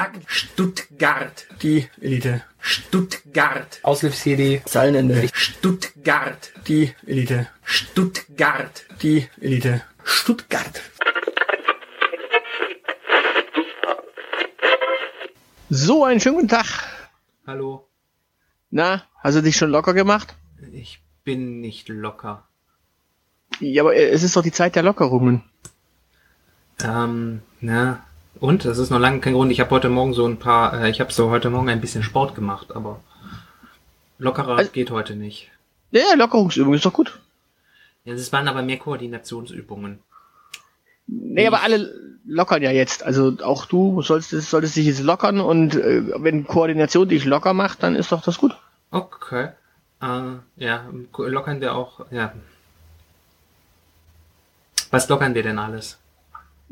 Sag Stuttgart. Die Elite. Stuttgart. Aushilfs-CD. Zeilenende. Stuttgart. Die Elite. Stuttgart. Die Elite. Stuttgart. So, einen schönen guten Tag. Hallo. Na, hast du dich schon locker gemacht? Ich bin nicht locker. Ja, aber es ist doch die Zeit der Lockerungen. Ähm, na, und? Das ist noch lange kein Grund. Ich habe heute Morgen so ein paar, äh, ich habe so heute Morgen ein bisschen Sport gemacht, aber lockerer Also- geht heute nicht. Ja, Lockerungsübung ist doch gut. Ja, das waren aber mehr Koordinationsübungen. Nee, aber alle lockern ja jetzt. Also auch du sollst, solltest dich jetzt lockern und äh, wenn Koordination dich locker macht, dann ist doch das gut. Okay. Äh, ja, lockern wir auch, ja. Was lockern wir denn alles?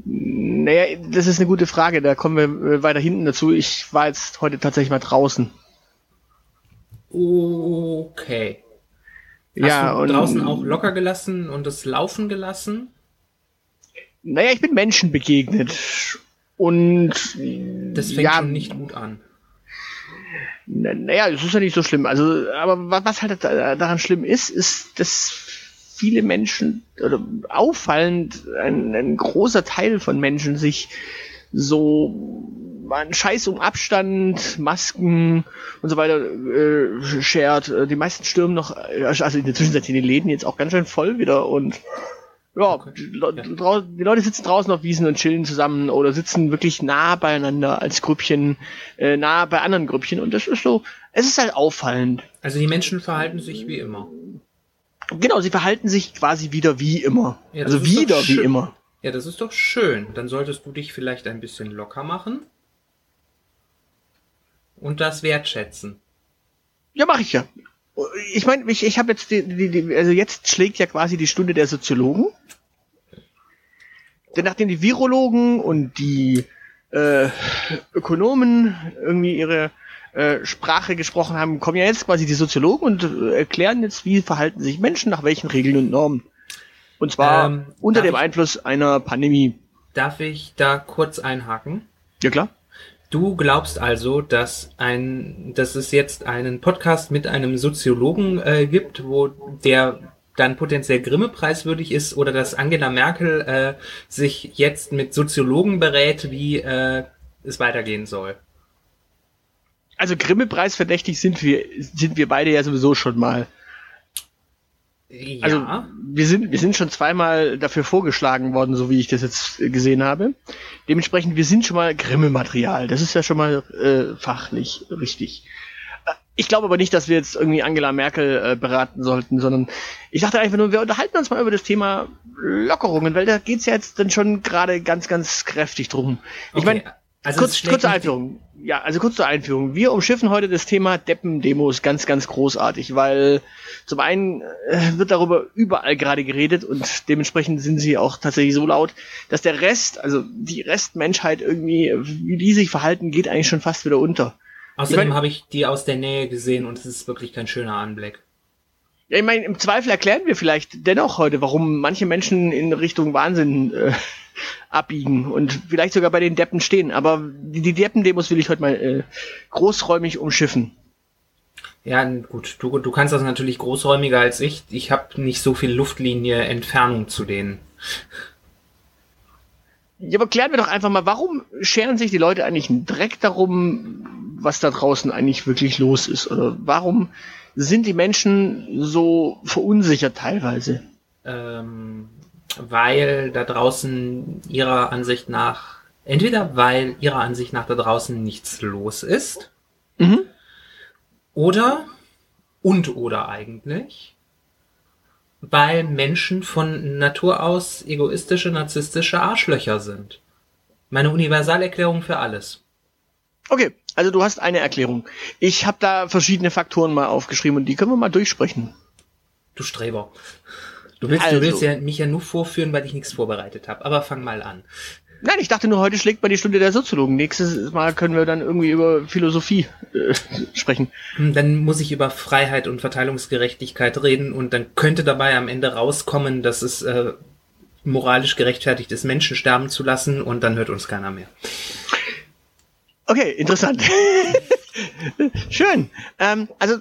Naja, das ist eine gute Frage. Da kommen wir äh, weiter hinten dazu. Ich war jetzt heute tatsächlich mal draußen. Okay. Hast ja, du und draußen auch locker gelassen und das Laufen gelassen? Naja, ich bin Menschen begegnet. Und Das fängt ja, schon nicht gut an. Na- Naja, es ist ja nicht so schlimm. Also, aber wa- was halt da- daran schlimm ist, ist, dass viele Menschen oder auffallend ein, ein großer Teil von Menschen sich so einen Scheiß um Abstand, Masken und so weiter äh, schert. Äh, Die meisten stürmen noch, äh, also in der Zwischenzeit sind die Läden jetzt auch ganz schön voll wieder und ja, Okay. die, Le die Leute sitzen draußen auf Wiesen und chillen zusammen oder sitzen wirklich nah beieinander als Grüppchen, äh, nah bei anderen Grüppchen und das ist so, es ist halt auffallend. Also die Menschen verhalten sich wie immer. Genau, sie verhalten sich quasi wieder wie immer. Ja, also wieder wie immer. Ja, das ist doch schön. Dann solltest du dich vielleicht ein bisschen locker machen. Und das wertschätzen. Ja, mache ich ja. Ich meine, ich, ich habe jetzt die, die, die, also jetzt schlägt ja quasi die Stunde der Soziologen. Denn nachdem die Virologen und die äh, Ökonomen irgendwie ihre äh, Sprache gesprochen haben, kommen ja jetzt quasi die Soziologen und äh, erklären jetzt, wie verhalten sich Menschen nach welchen Regeln und Normen. Und zwar Ähm, unter dem ich- Einfluss einer Pandemie. Darf ich da kurz einhaken? Ja klar. Du glaubst also, dass ein, dass es jetzt einen Podcast mit einem Soziologen äh, gibt, wo der dann potenziell Grimme preiswürdig ist, oder dass Angela Merkel äh, sich jetzt mit Soziologen berät, wie äh, es weitergehen soll. Also Grimme-Preis verdächtig sind wir, sind wir beide ja sowieso schon mal. Ja. Also wir sind, wir sind schon zweimal dafür vorgeschlagen worden, so wie ich das jetzt gesehen habe. Dementsprechend, wir sind schon mal Grimme-Material. Das ist ja schon mal äh, fachlich richtig. Äh, Ich glaube aber nicht, dass wir jetzt irgendwie Angela Merkel äh, beraten sollten, sondern ich dachte einfach nur, wir unterhalten uns mal über das Thema Lockerungen, weil da geht's ja jetzt dann schon gerade ganz, ganz kräftig drum. Ich Okay, meine, also kurz, kurze Einführung. Ja, also kurz zur Einführung. Wir umschiffen heute das Thema Deppen-Demos ganz, ganz großartig, weil zum einen äh, wird darüber überall gerade geredet und dementsprechend sind sie auch tatsächlich so laut, dass der Rest, also die Restmenschheit irgendwie, wie die sich verhalten, geht eigentlich schon fast wieder unter. Außerdem Ich mein- habe ich die aus der Nähe gesehen und es ist wirklich kein schöner Anblick. Ja, ich meine, im Zweifel erklären wir vielleicht dennoch heute, warum manche Menschen in Richtung Wahnsinn äh, abbiegen und vielleicht sogar bei den Deppen stehen. Aber die, die Deppen-Demos will ich heute mal äh, großräumig umschiffen. Ja, gut, du, du kannst das natürlich großräumiger als ich. Ich habe nicht so viel Luftlinie Entfernung zu denen. Ja, aber klären wir doch einfach mal, warum scheren sich die Leute eigentlich einen Dreck darum, was da draußen eigentlich wirklich los ist? Oder warum sind die Menschen so verunsichert teilweise? Ähm, weil da draußen ihrer Ansicht nach, entweder weil ihrer Ansicht nach da draußen nichts los ist, Mhm. oder, und oder eigentlich, weil Menschen von Natur aus egoistische, narzisstische Arschlöcher sind. Meine Universalerklärung für alles. Okay, also du hast eine Erklärung. Ich habe da verschiedene Faktoren mal aufgeschrieben und die können wir mal durchsprechen. Du Streber. Du willst, also. du willst ja mich ja nur vorführen, weil ich nichts vorbereitet habe. Aber fang mal an. Nein, ich dachte nur, heute schlägt man die Stunde der Soziologen. Nächstes Mal können wir dann irgendwie über Philosophie äh, sprechen. Hm, dann muss ich über Freiheit und Verteilungsgerechtigkeit reden und dann könnte dabei am Ende rauskommen, dass es äh, moralisch gerechtfertigt ist, Menschen sterben zu lassen und dann hört uns keiner mehr. Okay, interessant. Schön. Ähm, also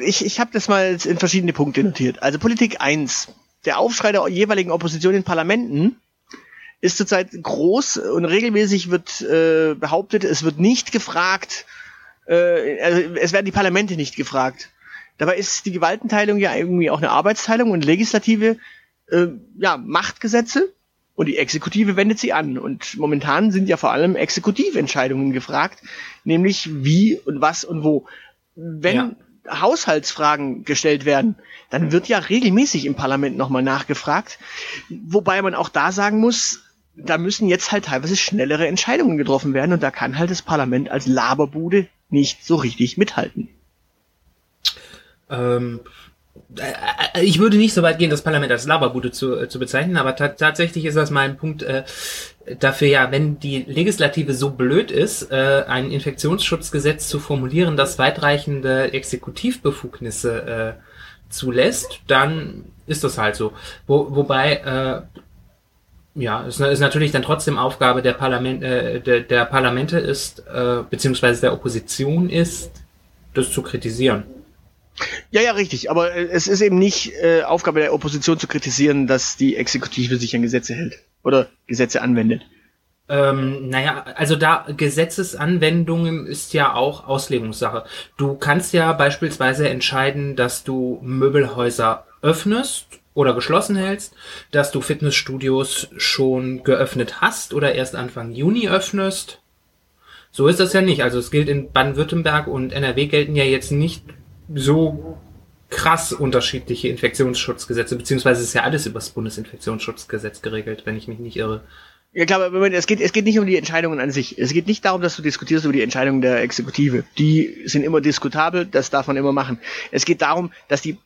ich, ich habe das mal in verschiedene Punkte notiert. Also Politik 1. Der Aufschrei der jeweiligen Opposition in Parlamenten ist zurzeit groß und regelmäßig wird äh, behauptet, es wird nicht gefragt, äh, also es werden die Parlamente nicht gefragt. Dabei ist die Gewaltenteilung ja irgendwie auch eine Arbeitsteilung und Legislative äh, ja, Machtgesetze und die Exekutive wendet sie an. Und momentan sind ja vor allem Exekutiventscheidungen gefragt, nämlich wie und was und wo. Wenn ja. Haushaltsfragen gestellt werden, dann wird ja regelmäßig im Parlament nochmal nachgefragt. Wobei man auch da sagen muss, da müssen jetzt halt teilweise schnellere Entscheidungen getroffen werden und da kann halt das Parlament als Laberbude nicht so richtig mithalten. Ähm, äh, ich würde nicht so weit gehen, das Parlament als Laberbude zu, äh, zu bezeichnen, aber tatsächlich ist das mal ein Punkt äh, dafür, ja, wenn die Legislative so blöd ist, äh, ein Infektionsschutzgesetz zu formulieren, das weitreichende Exekutivbefugnisse äh, zulässt, dann ist das halt so. Wo, wobei äh, ja, es ist natürlich dann trotzdem Aufgabe der Parlament, äh, der, der Parlamente ist, äh, beziehungsweise der Opposition ist, das zu kritisieren. Ja, ja, richtig. Aber äh, es ist eben nicht äh, Aufgabe der Opposition zu kritisieren, dass die Exekutive sich an Gesetze hält oder Gesetze anwendet. Ähm, naja, also da Gesetzesanwendungen ist ja auch Auslegungssache. Du kannst ja beispielsweise entscheiden, dass du Möbelhäuser öffnest oder geschlossen hältst, dass du Fitnessstudios schon geöffnet hast oder erst Anfang Juni öffnest. So ist das ja nicht. Also es gilt in Baden-Württemberg und NRW gelten ja jetzt nicht so krass unterschiedliche Infektionsschutzgesetze, beziehungsweise ist ja alles über das Bundesinfektionsschutzgesetz geregelt, wenn ich mich nicht irre. Ja klar, aber es geht, es geht nicht um die Entscheidungen an sich. Es geht nicht darum, dass du diskutierst über die Entscheidungen der Exekutive. Die sind immer diskutabel, das darf man immer machen. Es geht darum, dass die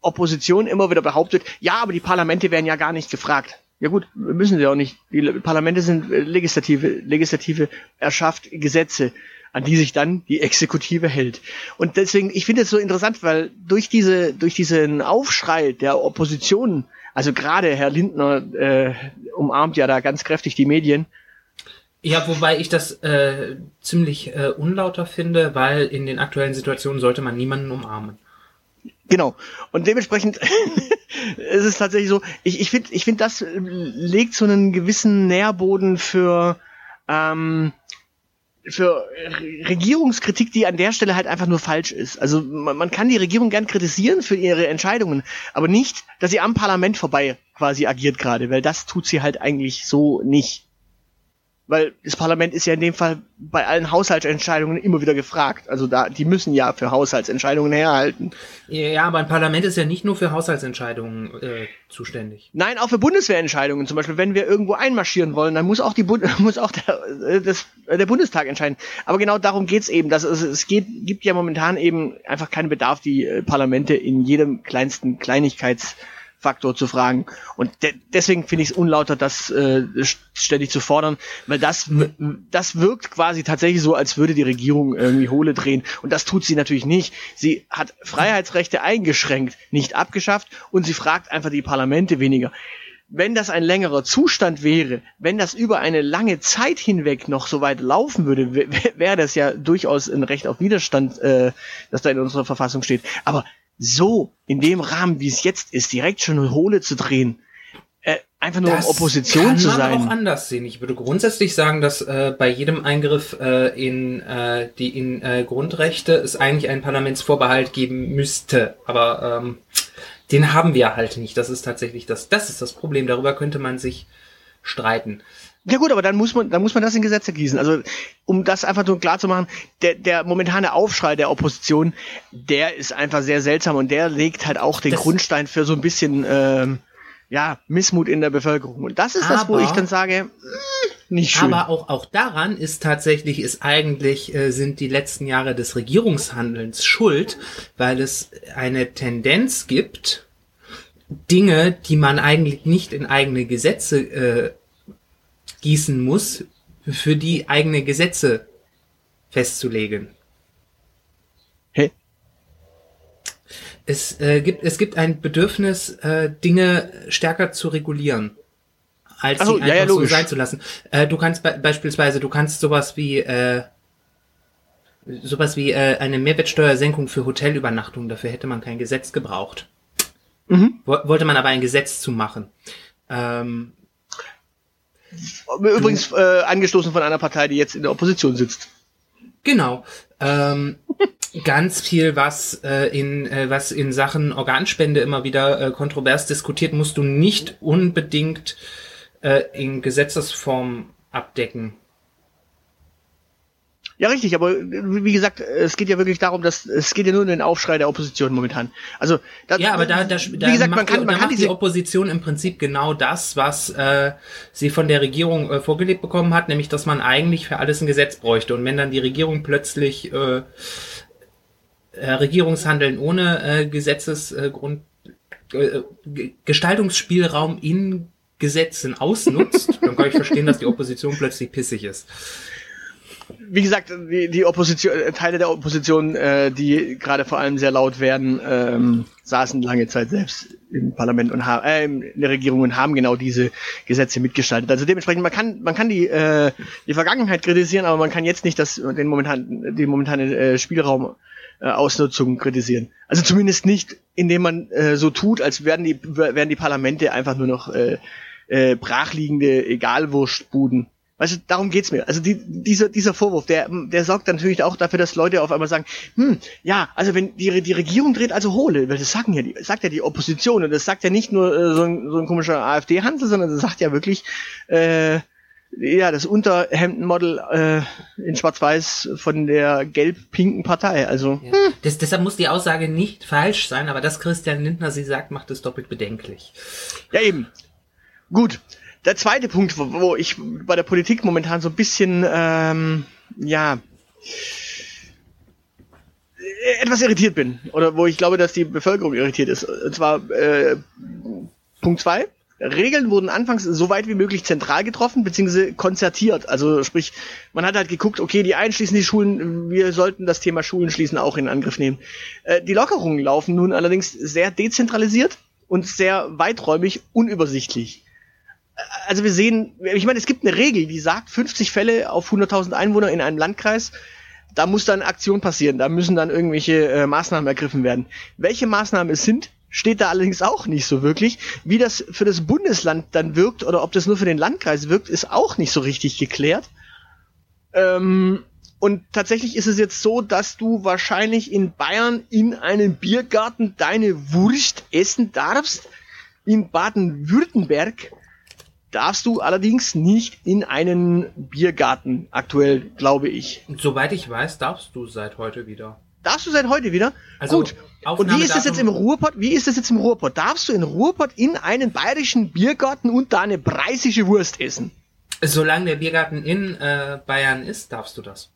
Opposition immer wieder behauptet, ja, aber die Parlamente werden ja gar nicht gefragt. Ja gut, müssen sie auch nicht. Die Parlamente sind äh, Legislative, Legislative erschafft Gesetze, an die sich dann die Exekutive hält. Und deswegen, ich finde es so interessant, weil durch diese, durch diesen Aufschrei der Opposition, also gerade Herr Lindner äh, umarmt ja da ganz kräftig die Medien, ja, wobei ich das äh, ziemlich äh, unlauter finde, weil in den aktuellen Situationen sollte man niemanden umarmen. Genau. Und dementsprechend ist es tatsächlich so, ich, ich finde, ich finde, das legt so einen gewissen Nährboden für, ähm, für Regierungskritik, die an der Stelle halt einfach nur falsch ist. Also man, man kann die Regierung gern kritisieren für ihre Entscheidungen, aber nicht, dass sie am Parlament vorbei quasi agiert gerade, weil das tut sie halt eigentlich so nicht weil das Parlament ist ja in dem Fall bei allen Haushaltsentscheidungen immer wieder gefragt. Also da, die müssen ja für Haushaltsentscheidungen herhalten. Ja, aber ein Parlament ist ja nicht nur für Haushaltsentscheidungen äh, zuständig. Nein, auch für Bundeswehrentscheidungen. Zum Beispiel, wenn wir irgendwo einmarschieren wollen, dann muss auch die Bund muss auch der, äh, das, äh, der Bundestag entscheiden. Aber genau darum geht's eben. Dass es, es geht, gibt ja momentan eben einfach keinen Bedarf, die äh, Parlamente in jedem kleinsten Kleinigkeits Faktor zu fragen. Und de deswegen finde ich es unlauter, das äh, ständig zu fordern, weil das, das wirkt quasi tatsächlich so, als würde die Regierung irgendwie Hohle drehen. Und das tut sie natürlich nicht. Sie hat Freiheitsrechte eingeschränkt, nicht abgeschafft und sie fragt einfach die Parlamente weniger wenn das ein längerer Zustand wäre, wenn das über eine lange Zeit hinweg noch so weit laufen würde, wäre das ja durchaus ein Recht auf Widerstand, äh, das da in unserer Verfassung steht. Aber so in dem Rahmen, wie es jetzt ist, direkt schon eine Hohle zu drehen, äh, einfach nur das Opposition zu sein. kann man auch anders sehen. Ich würde grundsätzlich sagen, dass äh, bei jedem Eingriff äh, in äh, die in äh, Grundrechte es eigentlich einen Parlamentsvorbehalt geben müsste. Aber ähm, den haben wir halt nicht. Das ist tatsächlich das. Das ist das Problem. Darüber könnte man sich streiten. Ja gut, aber dann muss man, dann muss man das in Gesetze gießen. Also um das einfach nur klar zu machen, der, der momentane Aufschrei der Opposition, der ist einfach sehr seltsam und der legt halt auch den das Grundstein für so ein bisschen ähm, ja Missmut in der Bevölkerung. Und das ist aber, das, wo ich dann sage, mm, nicht schön. Aber auch auch daran ist tatsächlich ist eigentlich äh, sind die letzten Jahre des Regierungshandelns schuld, weil es eine Tendenz gibt Dinge, die man eigentlich nicht in eigene Gesetze äh, gießen muss, für die eigene Gesetze festzulegen. Hä? Es äh, gibt es gibt ein Bedürfnis, äh, Dinge stärker zu regulieren, als so, sie ja, einfach ja, so logisch. sein zu lassen. Äh, du kannst be beispielsweise, du kannst sowas wie äh, sowas wie äh, eine Mehrwertsteuersenkung für Hotelübernachtungen. Dafür hätte man kein Gesetz gebraucht. Mhm. Wo wollte man aber ein Gesetz zu machen. Ähm, Übrigens äh, angestoßen von einer Partei, die jetzt in der Opposition sitzt. Genau. Ähm, ganz viel, was äh, in äh, was in Sachen Organspende immer wieder äh, kontrovers diskutiert, musst du nicht unbedingt äh, in Gesetzesform abdecken. Ja, richtig, aber äh, wie gesagt, es geht ja wirklich darum, dass es geht ja nur um den Aufschrei der Opposition momentan. Also da, Ja, aber da, da, da, wie gesagt, macht, man kann, man da kann macht die diese Opposition im Prinzip genau das, was äh, sie von der Regierung äh, vorgelebt bekommen hat, nämlich dass man eigentlich für alles ein Gesetz bräuchte. Und wenn dann die Regierung plötzlich äh, äh, Regierungshandeln ohne äh, Gesetzesgrund äh, G- Gestaltungsspielraum in Gesetzen ausnutzt, dann kann ich verstehen, dass die Opposition plötzlich pissig ist. Wie gesagt, die, die Opposition, äh, Teile der Opposition, äh, die gerade vor allem sehr laut werden, ähm, saßen lange Zeit selbst im Parlament und haben, äh, in der Regierung und haben genau diese Gesetze mitgestaltet. Also dementsprechend, man kann, man kann die, äh, die Vergangenheit kritisieren, aber man kann jetzt nicht das, den momentan, die momentane äh, Spielraum äh, Ausnutzung kritisieren. Also zumindest nicht, indem man äh, so tut, als wären die, wären die Parlamente einfach nur noch äh, äh, brachliegende Egalwurstbuden. Weißt du, darum geht's mir. Also die, dieser, dieser Vorwurf, der, der sorgt natürlich auch dafür, dass Leute auf einmal sagen, hm, ja, also wenn die, die Regierung dreht also hohle, weil das sagen ja die, sagt ja die Opposition und das sagt ja nicht nur äh, so, ein, so ein komischer AfD-Handel, sondern das sagt ja wirklich, äh, ja, das Unterhemdenmodel äh, in Schwarz-Weiß von der gelb-pinken Partei. Also Ja. Das, deshalb muss die Aussage nicht falsch sein, aber dass Christian Lindner sie sagt, macht es doppelt bedenklich. Ja, eben. Gut. Der zweite Punkt, wo, wo ich bei der Politik momentan so ein bisschen, ähm, ja, äh, etwas irritiert bin. Oder wo ich glaube, dass die Bevölkerung irritiert ist. Und zwar äh, Punkt zwei. Regeln wurden anfangs so weit wie möglich zentral getroffen, beziehungsweise konzertiert. Also sprich, man hat halt geguckt, okay, die einen schließen die Schulen, wir sollten das Thema Schulen schließen auch in Angriff nehmen. Äh, die Lockerungen laufen nun allerdings sehr dezentralisiert und sehr weiträumig unübersichtlich. Also wir sehen, ich meine, es gibt eine Regel, die sagt, 50 Fälle auf 100.000 Einwohner in einem Landkreis, da muss dann Aktion passieren, da müssen dann irgendwelche äh, Maßnahmen ergriffen werden. Welche Maßnahmen es sind, steht da allerdings auch nicht so wirklich. Wie das für das Bundesland dann wirkt oder ob das nur für den Landkreis wirkt, ist auch nicht so richtig geklärt. Ähm, und tatsächlich ist es jetzt so, dass du wahrscheinlich in Bayern in einem Biergarten deine Wurst essen darfst. In Baden-Württemberg darfst du allerdings nicht in einen Biergarten aktuell, glaube ich. Und soweit ich weiß, darfst du seit heute wieder. Darfst du seit heute wieder? Also, Gut. Und wie ist das jetzt im Ruhrpott? Wie ist das jetzt im Ruhrpott? Darfst du in Ruhrpott in einen bayerischen Biergarten und da eine preisige Wurst essen? Solange der Biergarten in äh, Bayern ist, darfst du das.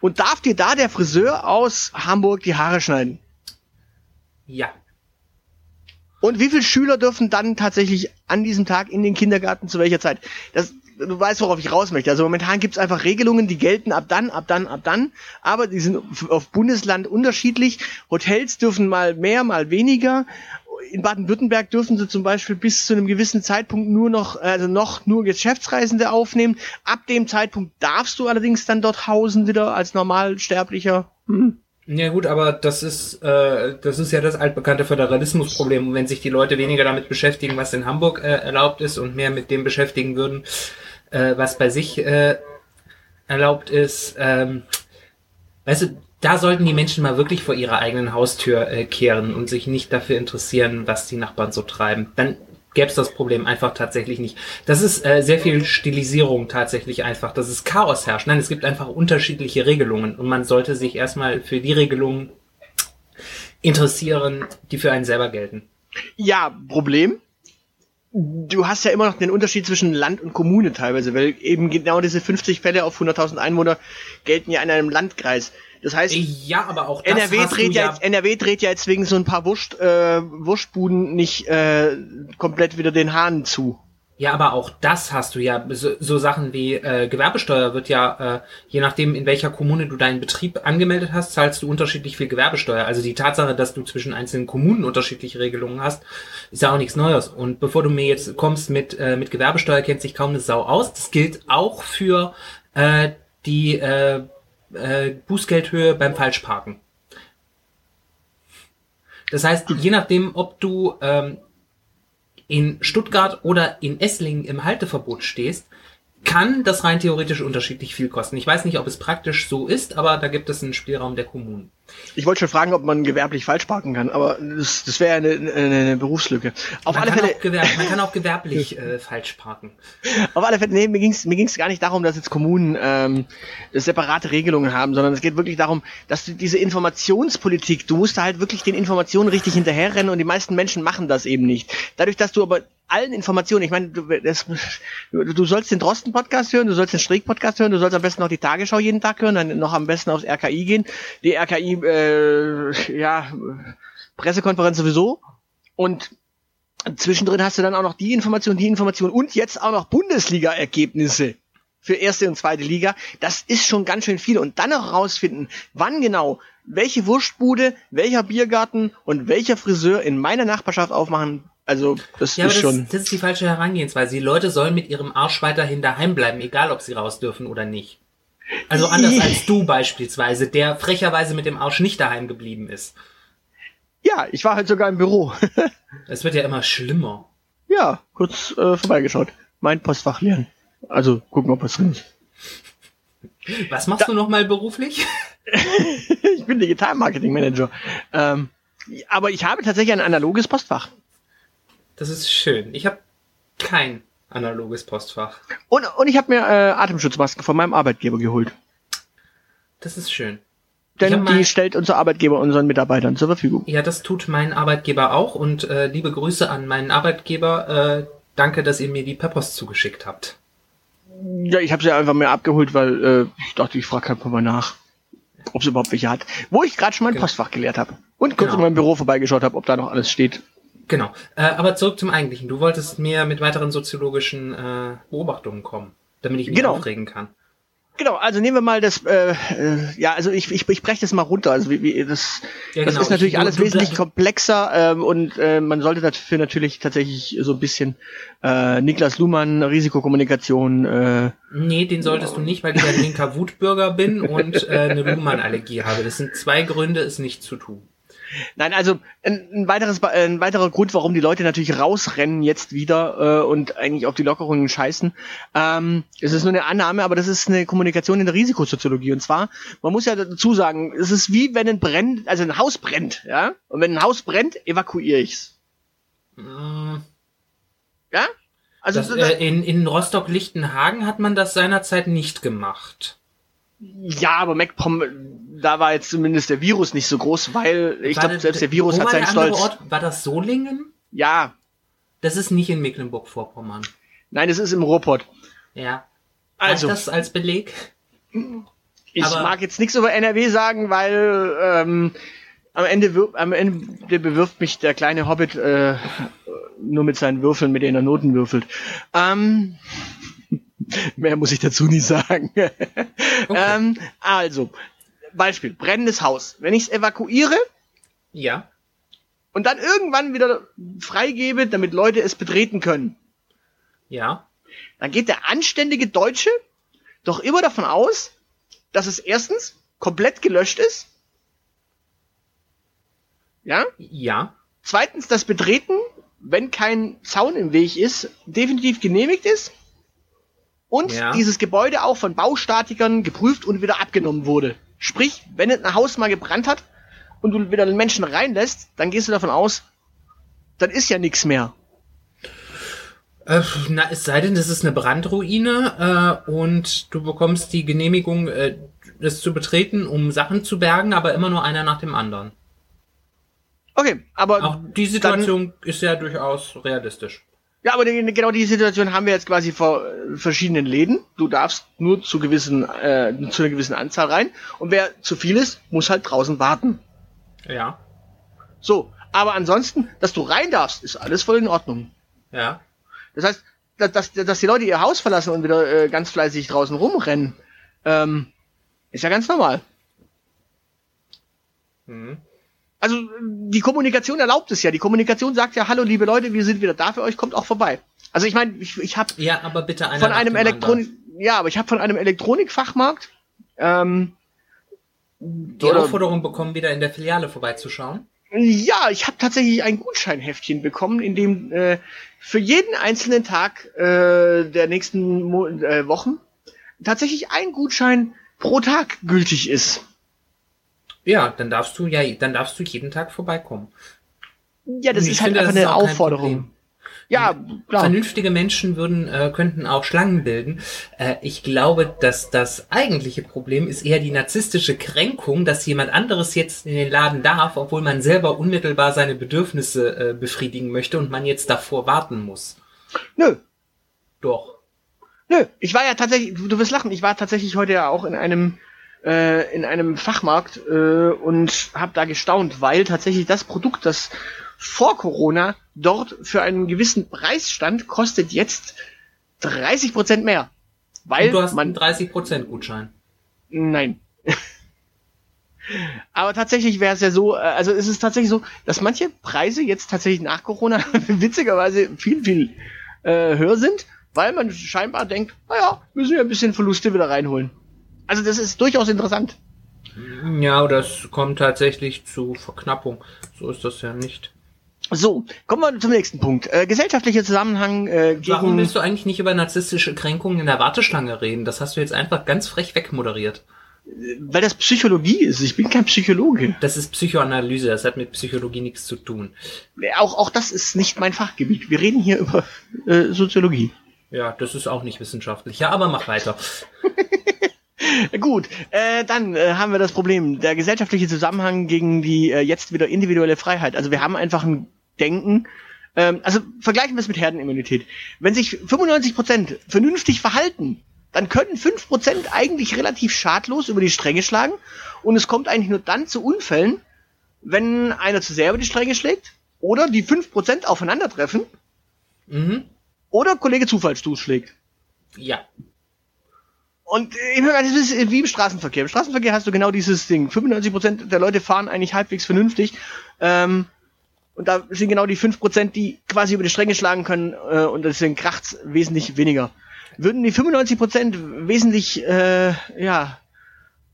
Und darf dir da der Friseur aus Hamburg die Haare schneiden? Ja. Und wie viele Schüler dürfen dann tatsächlich an diesem Tag in den Kindergarten zu welcher Zeit? Das, du weißt, worauf ich raus möchte. Also momentan gibt's einfach Regelungen, die gelten ab dann, ab dann, ab dann, aber die sind auf Bundesland unterschiedlich. Hotels dürfen mal mehr, mal weniger. In Baden-Württemberg dürfen sie zum Beispiel bis zu einem gewissen Zeitpunkt nur noch, also noch nur Geschäftsreisende aufnehmen. Ab dem Zeitpunkt darfst du allerdings dann dort hausen wieder als Normalsterblicher. Hm. Ja gut, aber das ist äh, das ist ja das altbekannte Föderalismusproblem. Und wenn sich die Leute weniger damit beschäftigen, was in Hamburg äh, erlaubt ist, und mehr mit dem beschäftigen würden, äh, was bei sich äh, erlaubt ist, ähm, weißt du, da sollten die Menschen mal wirklich vor ihrer eigenen Haustür äh, kehren und sich nicht dafür interessieren, was die Nachbarn so treiben. Dann gäbe es das Problem einfach tatsächlich nicht. Das ist äh, sehr viel Stilisierung tatsächlich einfach, dass es Chaos herrscht. Nein, es gibt einfach unterschiedliche Regelungen und man sollte sich erstmal für die Regelungen interessieren, die für einen selber gelten. Ja, Problem. Du hast ja immer noch den Unterschied zwischen Land und Kommune teilweise, weil eben genau diese 50 Fälle auf 100.000 Einwohner gelten ja in einem Landkreis. Das heißt, Ja, aber auch NRW dreht ja, ja jetzt, NRW dreht ja jetzt wegen so ein paar Wurst, äh, Wurstbuden nicht äh, komplett wieder den Hahn zu. Ja, aber auch das hast du ja. So, so Sachen wie äh, Gewerbesteuer wird ja, äh, je nachdem, in welcher Kommune du deinen Betrieb angemeldet hast, zahlst du unterschiedlich viel Gewerbesteuer. Also die Tatsache, dass du zwischen einzelnen Kommunen unterschiedliche Regelungen hast, ist ja auch nichts Neues. Und bevor du mir jetzt kommst mit, äh, mit Gewerbesteuer, kennt sich kaum eine Sau aus. Das gilt auch für äh, die äh, äh, Bußgeldhöhe beim Falschparken. Das heißt, je nachdem, ob du ähm, in Stuttgart oder in Esslingen im Halteverbot stehst, kann das rein theoretisch unterschiedlich viel kosten. Ich weiß nicht, ob es praktisch so ist, aber da gibt es einen Spielraum der Kommunen. Ich wollte schon fragen, ob man gewerblich falsch parken kann, aber das, das wäre eine, eine, eine Berufslücke. Auf man, alle kann Fälle, gewerb, man kann auch gewerblich äh, falsch parken. auf alle Fälle, nee, mir ging's mir ging's gar nicht darum, dass jetzt Kommunen ähm, separate Regelungen haben, sondern es geht wirklich darum, dass du diese Informationspolitik, du musst da halt wirklich den Informationen richtig hinterherrennen und die meisten Menschen machen das eben nicht. Dadurch, dass du aber allen Informationen, ich meine, du, das, du, sollst den Drosten-Podcast hören, du sollst den Strick-Podcast hören, du sollst am besten noch die Tagesschau jeden Tag hören, dann noch am besten aufs RKI gehen, die RKI, äh, ja, Pressekonferenz sowieso und zwischendrin hast du dann auch noch die Information, die Information und jetzt auch noch Bundesliga-Ergebnisse für erste und zweite Liga. Das ist schon ganz schön viel. Und dann noch rausfinden, wann genau, welche Wurstbude, welcher Biergarten und welcher Friseur in meiner Nachbarschaft aufmachen. Also, das Ja, ist das, schon. das ist die falsche Herangehensweise. Die Leute sollen mit ihrem Arsch weiterhin daheim bleiben, egal ob sie raus dürfen oder nicht. Also anders als du beispielsweise, der frecherweise mit dem Arsch nicht daheim geblieben ist. Ja, ich war halt sogar im Büro. Es wird ja immer schlimmer. ja, kurz äh, vorbeigeschaut. Mein Postfach leeren. Also, gucken, ob was drin ist. Was machst du noch mal beruflich? ich bin Digital-Marketing-Manager. Ähm, aber ich habe tatsächlich ein analoges Postfach. Das ist schön. Ich habe kein analoges Postfach. Und, und ich habe mir äh, Atemschutzmasken von meinem Arbeitgeber geholt. Das ist schön. Denn die stellt unser Arbeitgeber unseren Mitarbeitern zur Verfügung. Ja, das tut mein Arbeitgeber auch und äh, liebe Grüße an meinen Arbeitgeber. Äh, danke, dass ihr mir die per Post zugeschickt habt. Ja, ich habe sie einfach mir abgeholt, weil äh, ich dachte, ich frage einfach mal nach, ob sie überhaupt welche hat. Wo ich gerade schon mein Genau. Postfach geleert habe. Und kurz Genau. in meinem Büro vorbeigeschaut habe, ob da noch alles steht. Genau. Äh, aber zurück zum Eigentlichen. Du wolltest mir mit weiteren soziologischen äh, Beobachtungen kommen, damit ich mich Genau. aufregen kann. Genau, also nehmen wir mal das, äh, äh, ja, also ich, ich, ich breche das mal runter. Also wie, wie das, Ja, das genau. ist natürlich Ich- alles du- du- wesentlich komplexer ähm, und äh, man sollte dafür natürlich tatsächlich so ein bisschen äh, Niklas Luhmann, Risikokommunikation, äh, Nee, den solltest du nicht, weil ich ein linker Wutbürger bin und äh, eine Luhmann-Allergie habe. Das sind zwei Gründe, es nicht zu tun. Nein, also ein, ein, weiteres, ein weiterer Grund, warum die Leute natürlich rausrennen jetzt wieder äh, und eigentlich auf die Lockerungen scheißen. Ähm, es ist nur eine Annahme, aber das ist eine Kommunikation in der Risikosoziologie. Und zwar, man muss ja dazu sagen, es ist wie wenn ein brennt, also ein Haus brennt, ja. Und wenn ein Haus brennt, evakuiere ich's. Mm, Ja? Also das, äh, in, in Rostock-Lichtenhagen hat man das seinerzeit nicht gemacht. Ja, aber MacPom, da war jetzt zumindest der Virus nicht so groß, weil ich glaube, das- selbst der Virus hat seinen Stolz. Ort? War das Solingen? Ja, Das ist nicht in Mecklenburg-Vorpommern. nein, es ist im Ruhrpott. Ja. Also, das als Beleg? Ich Aber- mag jetzt nichts über NRW sagen, weil ähm, am Ende am Ende bewirft mich der kleine Hobbit äh, nur mit seinen Würfeln, mit denen er Noten würfelt. Ähm, mehr muss ich dazu nicht sagen. ähm, also, Beispiel, brennendes Haus. Wenn ich es evakuiere Ja. und dann irgendwann wieder freigebe, damit Leute es betreten können, Ja. dann geht der anständige Deutsche doch immer davon aus, dass es erstens komplett gelöscht ist. Ja? Ja. Zweitens, das Betreten, wenn kein Zaun im Weg ist, definitiv genehmigt ist. Und Ja. dieses Gebäude auch von Baustatikern geprüft und wieder abgenommen wurde. Sprich, wenn ein Haus mal gebrannt hat und du wieder einen Menschen reinlässt, dann gehst du davon aus, dann ist ja nichts mehr. Äh, na, es sei denn, das ist eine Brandruine äh, und du bekommst die Genehmigung, äh, das zu betreten, um Sachen zu bergen, aber immer nur einer nach dem anderen. Okay, aber Auch die Situation ist ja durchaus realistisch. Ja, aber die, genau die Situation haben wir jetzt quasi vor äh, verschiedenen Läden. Du darfst nur zu gewissen, äh, zu einer gewissen Anzahl rein. Und wer zu viel ist, muss halt draußen warten. Ja. So, aber ansonsten, dass du rein darfst, ist alles voll in Ordnung. Ja. Das heißt, dass, dass, dass die Leute ihr Haus verlassen und wieder äh, ganz fleißig draußen rumrennen, ähm, ist ja ganz normal. Mhm. Also die Kommunikation erlaubt es ja. Die Kommunikation sagt ja, hallo liebe Leute, wir sind wieder da für euch, kommt auch vorbei. Also ich meine, ich, ich habe Ja, aber bitte von einem Elektronik, ja, aber ich habe von einem Elektronikfachmarkt ähm, die Aufforderung bekommen, wieder in der Filiale vorbeizuschauen. Ja, ich habe tatsächlich ein Gutscheinheftchen bekommen, in dem äh, für jeden einzelnen Tag äh, der nächsten Mo äh, Wochen tatsächlich ein Gutschein pro Tag gültig ist. Ja, dann darfst du ja, dann darfst du jeden Tag vorbeikommen. Ja, das Ich ist halt finde, einfach eine Aufforderung. Ja, klar. Vernünftige Menschen würden, äh, könnten auch Schlangen bilden. Äh, ich glaube, dass das eigentliche Problem ist eher die narzisstische Kränkung, dass jemand anderes jetzt in den Laden darf, obwohl man selber unmittelbar seine Bedürfnisse äh, befriedigen möchte und man jetzt davor warten muss. Nö, Doch. Nö, ich war ja tatsächlich, du wirst lachen, ich war tatsächlich heute ja auch in einem äh, in einem Fachmarkt äh, und habe da gestaunt, weil tatsächlich das Produkt, das vor Corona dort für einen gewissen Preis stand, kostet jetzt 30% mehr. Weil Und du hast man einen 30% Gutschein. Nein. Aber tatsächlich wäre es ja so, äh, also es ist tatsächlich so, dass manche Preise jetzt tatsächlich nach Corona witzigerweise viel, viel äh, höher sind, weil man scheinbar denkt, naja, müssen wir ein bisschen Verluste wieder reinholen. Also das ist durchaus interessant. Ja, es kommt tatsächlich zu Verknappung. So ist das ja nicht. So, kommen wir zum nächsten Punkt. Äh, gesellschaftlicher Zusammenhang äh, Warum gegen... willst du eigentlich nicht über narzisstische Kränkungen in der Warteschlange reden? Das hast du jetzt einfach ganz frech wegmoderiert. Weil das Psychologie ist. Ich bin kein Psychologe. Das ist Psychoanalyse, das hat mit Psychologie nichts zu tun. Auch, auch das ist nicht mein Fachgebiet. Wir reden hier über äh, Soziologie. Ja, das ist auch nicht wissenschaftlich. Ja, aber mach weiter. Gut, äh, dann äh, haben wir das Problem, der gesellschaftliche Zusammenhang gegen die äh, jetzt wieder individuelle Freiheit. Also wir haben einfach ein Denken, ähm, also vergleichen wir es mit Herdenimmunität. Wenn sich 95% vernünftig verhalten, dann können 5% eigentlich relativ schadlos über die Stränge schlagen und es kommt eigentlich nur dann zu Unfällen, wenn einer zu sehr über die Stränge schlägt oder die 5% aufeinandertreffen Mhm. oder Kollege Zufallsstoß schlägt. Ja. Und äh, das ist wie im Straßenverkehr. Im Straßenverkehr hast du genau dieses Ding. 95% der Leute fahren eigentlich halbwegs vernünftig. Ähm, und da sind genau die 5%, die quasi über die Stränge schlagen können äh, und deswegen kracht's wesentlich weniger. Würden die 95% wesentlich äh, ja,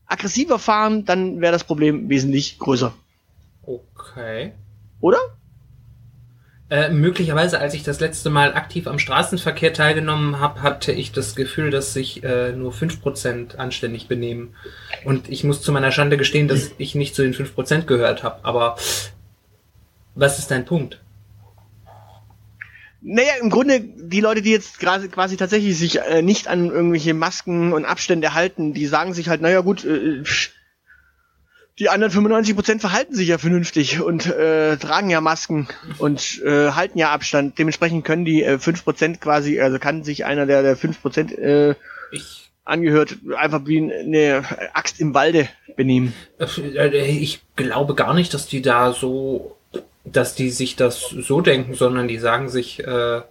aggressiver fahren, dann wäre das Problem wesentlich größer. Okay. Oder? Äh, möglicherweise, als ich das letzte Mal aktiv am Straßenverkehr teilgenommen habe, hatte ich das Gefühl, dass sich äh, nur 5% anständig benehmen. Und ich muss zu meiner Schande gestehen, dass ich nicht zu den 5% gehört habe. Aber was ist dein Punkt? Naja, im Grunde, die Leute, die jetzt gerade quasi tatsächlich sich äh, nicht an irgendwelche Masken und Abstände halten, die sagen sich halt, naja gut, äh, pff, die anderen 95% verhalten sich ja vernünftig und äh, tragen ja Masken und äh, halten ja Abstand. Dementsprechend können die äh, 5% quasi, also kann sich einer, der der 5% äh, Ich, angehört, einfach wie eine Axt im Walde benehmen. äh, ich glaube gar nicht, dass die da so, dass die sich das so denken, sondern die sagen sich, äh,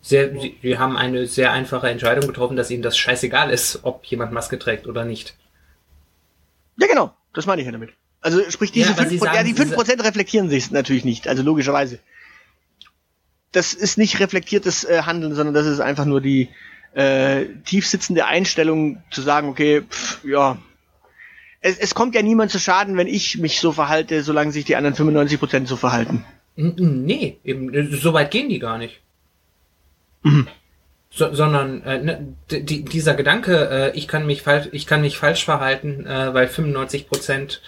sehr, die haben eine sehr einfache Entscheidung getroffen, dass ihnen das scheißegal ist, ob jemand Maske trägt oder nicht. Ja, genau. Das meine ich ja damit. Also sprich, diese Ja, aber Sie 5%, ja, sagen, die Sie 5% reflektieren sich natürlich nicht, also logischerweise. Das ist nicht reflektiertes äh, Handeln, sondern das ist einfach nur die äh, tiefsitzende Einstellung zu sagen, okay, pff, ja, es, es kommt ja niemand zu Schaden, wenn ich mich so verhalte, solange sich die anderen 95% so verhalten. Nee, eben, so weit gehen die gar nicht. So, sondern äh, ne, die, dieser Gedanke, äh, ich kann mich falsch, ich kann mich falsch verhalten, äh, weil 95 Prozent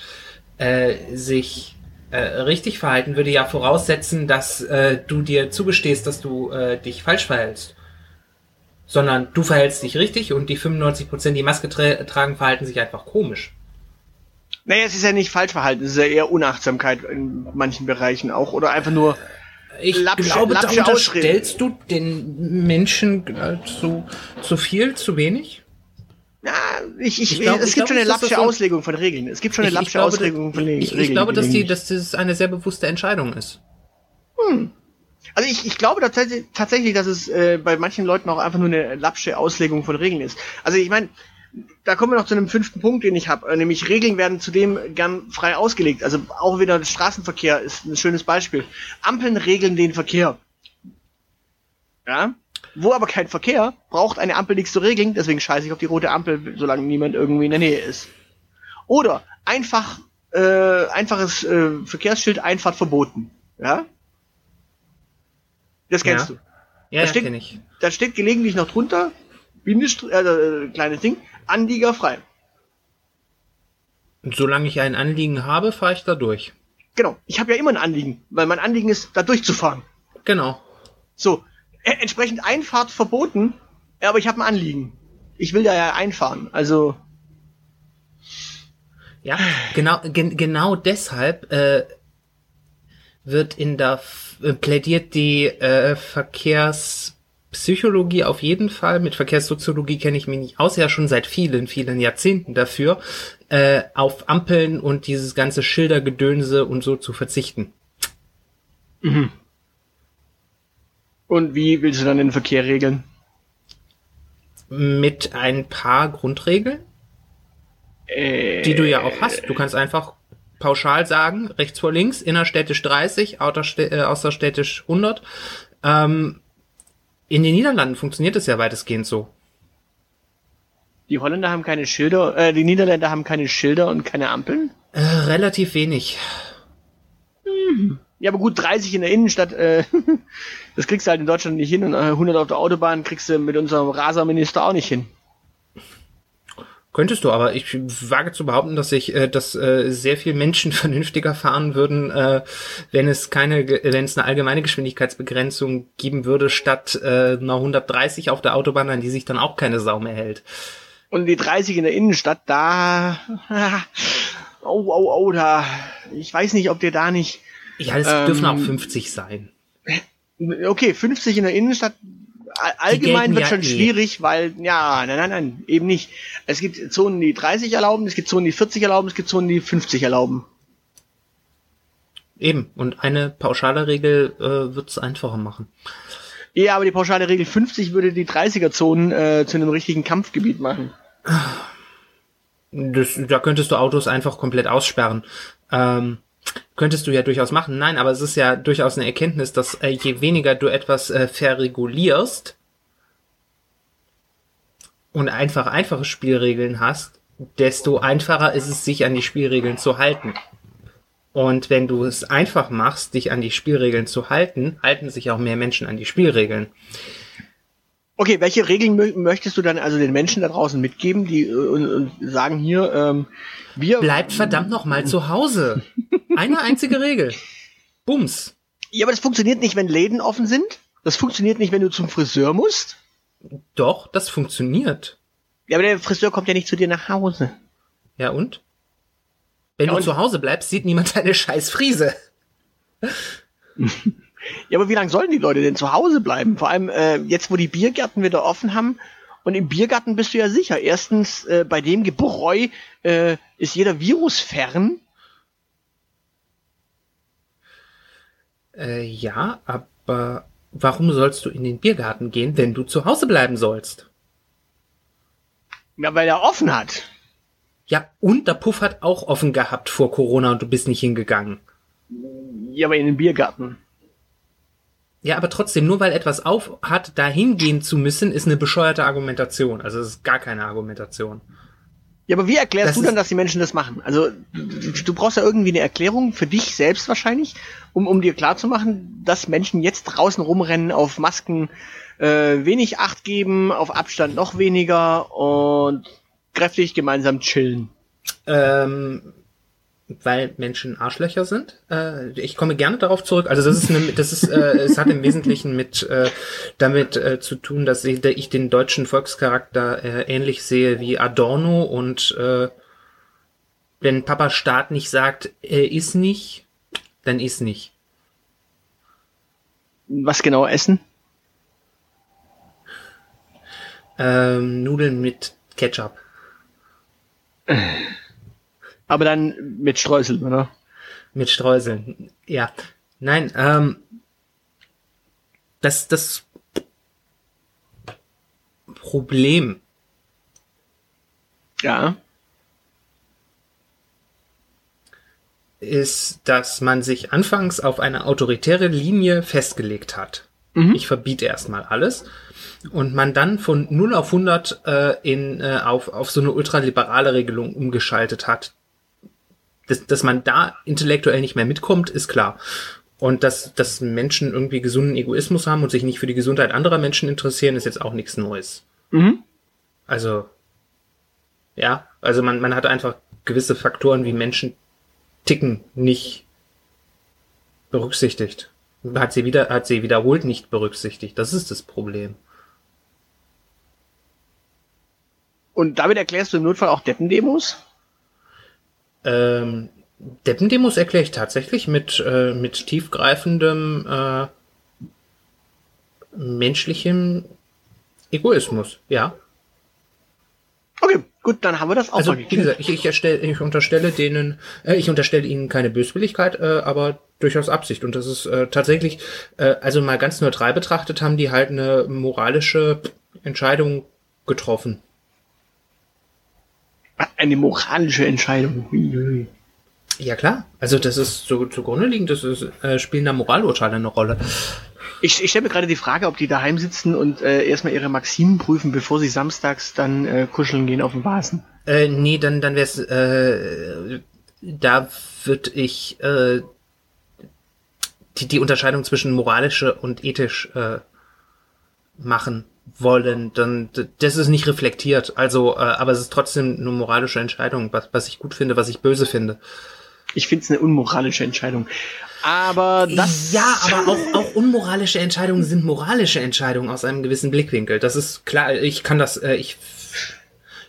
äh, sich äh, richtig verhalten, würde ja voraussetzen, dass äh, du dir zugestehst, dass du äh, dich falsch verhältst. Sondern du verhältst dich richtig und die 95 Prozent, die Maske tra tragen, verhalten sich einfach komisch. Naja, es ist ja nicht falsch verhalten, es ist ja eher Unachtsamkeit in manchen Bereichen auch oder einfach nur ich Lapsche- glaube, da lapsche unterstellst du den Menschen äh, zu, zu viel, zu wenig? Ja, ich, ich, Ich glaub- es ich gibt glaub schon eine lapsche Auslegung von Regeln. Es gibt schon eine lapsche glaube, Auslegung von Regeln. ich glaube, dass, die, dass das eine sehr bewusste Entscheidung ist. Also ich, ich glaube tatsächlich, tatsächlich, dass es äh, bei manchen Leuten auch einfach nur eine lapsche Auslegung von Regeln ist. Also ich meine, da kommen wir noch zu einem fünften Punkt, den ich habe, äh, nämlich Regeln werden zudem gern frei ausgelegt. Also auch wieder der Straßenverkehr ist ein schönes Beispiel. Ampeln regeln den Verkehr. Ja? Wo aber kein Verkehr, braucht eine Ampel nichts zu regeln, deswegen scheiße ich auf die rote Ampel, solange niemand irgendwie in der Nähe ist. Oder einfach äh, einfaches äh, Verkehrsschild Einfahrt verboten. Ja? Das kennst Ja. du. Ja, Da ja steht- kenne ich. Da steht gelegentlich noch drunter, Bindestr äh, äh, kleines Ding, Anlieger frei. Und solange ich ein Anliegen habe, fahre ich da durch. Genau. Ich habe ja immer ein Anliegen, weil mein Anliegen ist, da durchzufahren. Genau. So, e entsprechend Einfahrt verboten, aber ich habe ein Anliegen. Ich will da ja einfahren. Also, Ja, genau, gen genau deshalb äh, wird in der F äh, plädiert die äh, Verkehrspsychologie auf jeden Fall. Mit Verkehrssoziologie kenne ich mich nicht aus, ja schon seit vielen, vielen Jahrzehnten dafür, äh, auf Ampeln und dieses ganze Schildergedönse und so zu verzichten. und wie willst du dann den Verkehr regeln? Mit ein paar Grundregeln, Äh, die du ja auch hast. Du kannst einfach pauschal sagen, rechts vor links, innerstädtisch 30, außerstä äh, außerstädtisch 100. Ähm, in den Niederlanden funktioniert es ja weitestgehend so. die Holländer haben keine Schilder, äh, die Niederländer haben keine Schilder und keine Ampeln. Äh, relativ wenig. Ja, aber gut, 30 in der Innenstadt, äh, das kriegst du halt in Deutschland nicht hin und äh, 100 auf der Autobahn kriegst du mit unserem Raserminister auch nicht hin. Könntest du, aber ich wage zu behaupten, dass ich, äh, dass äh, sehr viel Menschen vernünftiger fahren würden, äh, wenn es keine, wenn es eine allgemeine Geschwindigkeitsbegrenzung geben würde, statt äh, einer 130 auf der Autobahn, an die sich dann auch keine Sau mehr hält. Und die 30 in der Innenstadt, da, oh, oh, oh, da, ich weiß nicht, ob dir da nicht, Ja, es Ähm, dürfen auch 50 sein. okay, 50 in der Innenstadt, allgemein wird ja schon eh. schwierig, weil, ja, nein, nein, nein, eben nicht. Es gibt Zonen, die 30 erlauben, es gibt Zonen, die 40 erlauben, es gibt Zonen, die 50 erlauben. Eben. Und eine pauschale Regel äh, wird es einfacher machen. Ja, aber die pauschale Regel 50 würde die 30er-Zonen äh, zu einem richtigen Kampfgebiet machen. Das, da könntest du Autos einfach komplett aussperren. Ähm, könntest du ja durchaus machen. Nein, aber es ist ja durchaus eine Erkenntnis, dass äh, je weniger du etwas äh, verregulierst und einfach einfache Spielregeln hast, desto einfacher ist es, sich an die Spielregeln zu halten. Und wenn du es einfach machst, dich an die Spielregeln zu halten, halten sich auch mehr Menschen an die Spielregeln. Okay, welche Regeln mö möchtest du dann also den Menschen da draußen mitgeben, die äh, und, und sagen hier, ähm, wir Bleibt verdammt noch mal zu Hause. Eine einzige Regel. Bums. Ja, aber das funktioniert nicht, wenn Läden offen sind. Das funktioniert nicht, wenn du zum Friseur musst. Doch, das funktioniert. Ja, aber der Friseur kommt ja nicht zu dir nach Hause. Ja und? Wenn Ja, du und- zu Hause bleibst, sieht niemand deine scheiß Friese. Ja, aber wie lange sollen die Leute denn zu Hause bleiben? Vor allem äh, jetzt, wo die Biergärten wieder offen haben. Und im Biergarten bist du ja sicher. Erstens, äh, bei dem Gebräu äh, ist jeder Virus fern. Äh, ja, aber warum sollst du in den Biergarten gehen, wenn du zu Hause bleiben sollst? Ja, weil er offen hat. Ja, und der Puff hat auch offen gehabt vor Corona und du bist nicht hingegangen. Ja, aber in den Biergarten. Ja, aber trotzdem, nur weil etwas auf hat, da hingehen zu müssen, ist eine bescheuerte Argumentation. Also es ist gar keine Argumentation. Ja, aber wie erklärst Das du dann, dass die Menschen das machen? Also, du, du brauchst ja irgendwie eine Erklärung für dich selbst wahrscheinlich, um, um dir klarzumachen, dass Menschen jetzt draußen rumrennen, auf Masken äh, wenig Acht geben, auf Abstand noch weniger und kräftig gemeinsam chillen. Ähm, weil Menschen Arschlöcher sind. Äh, ich komme gerne darauf zurück. Also das ist eine, das ist, äh, es hat im Wesentlichen mit äh, damit äh, zu tun, dass ich, ich den deutschen Volkscharakter äh, ähnlich sehe wie Adorno und äh, wenn Papa Staat nicht sagt, er ist nicht, dann ist nicht. Was genau essen? Ähm, Nudeln mit Ketchup. Aber dann mit Streuseln, oder? Mit Streuseln, ja. Nein, ähm, das, das Problem. Ja. Ist, dass man sich anfangs auf eine autoritäre Linie festgelegt hat. Mhm. Ich verbiete erstmal alles. Und man dann von 0 auf 100 äh, in, äh, auf, auf so eine ultraliberale Regelung umgeschaltet hat. Dass, dass man da intellektuell nicht mehr mitkommt, ist klar. Und dass, dass Menschen irgendwie gesunden Egoismus haben und sich nicht für die Gesundheit anderer Menschen interessieren, ist jetzt auch nichts Neues. Mhm. Also, ja, also man, man hat einfach gewisse Faktoren wie Menschen ticken nicht berücksichtigt. Hat sie wieder, hat sie wiederholt nicht berücksichtigt. Das ist das Problem. Und damit erklärst du im Notfall auch Deppendemos? Ähm, Deppendemos erkläre ich tatsächlich mit, äh, mit tiefgreifendem äh, menschlichem Egoismus, ja. Okay, gut, dann haben wir das auch Also, wie gesagt, ich, ich, erstelle, ich unterstelle denen, äh, ich unterstelle ihnen keine Böswilligkeit, äh, aber durchaus Absicht. Und das ist äh, tatsächlich, äh, also mal ganz neutral betrachtet, haben die halt eine moralische Entscheidung getroffen. Eine moralische Entscheidung. Ja klar, also das ist so zugrunde liegend, das ist, äh, spielen da Moralurteile eine Rolle. Ich, ich stelle mir gerade die Frage, ob die daheim sitzen und äh, erstmal ihre Maximen prüfen, bevor sie samstags dann äh, kuscheln gehen auf dem Basen. Äh, nee, dann, dann wär's, äh, da würde ich äh, die, die Unterscheidung zwischen moralische und ethisch äh, machen wollen, dann das ist nicht reflektiert. Also, äh, aber es ist trotzdem eine moralische Entscheidung, was, was ich gut finde, was ich böse finde. Ich finde es eine unmoralische Entscheidung. Aber das. Ja, aber auch, auch unmoralische Entscheidungen sind moralische Entscheidungen aus einem gewissen Blickwinkel. Das ist klar, ich kann das, äh, ich,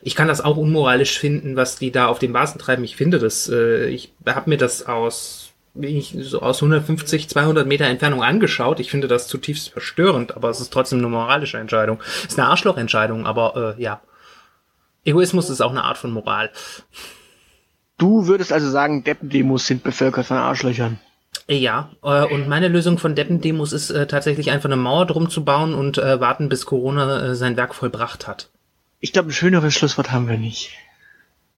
ich kann das auch unmoralisch finden, was die da auf den Basen treiben. Ich finde das, äh, ich habe mir das aus, ich, so aus 150, 200 Meter Entfernung angeschaut. Ich finde das zutiefst verstörend, aber es ist trotzdem eine moralische Entscheidung. Es ist eine Arschlochentscheidung, aber äh, ja. Egoismus ist auch eine Art von Moral. Du würdest also sagen, Deppendemos sind bevölkert von Arschlöchern. Ja, äh, und meine Lösung von Deppendemos ist äh, tatsächlich einfach eine Mauer drum zu bauen und äh, warten, bis Corona äh, sein Werk vollbracht hat. Ich glaube, ein schöneres Schlusswort haben wir nicht.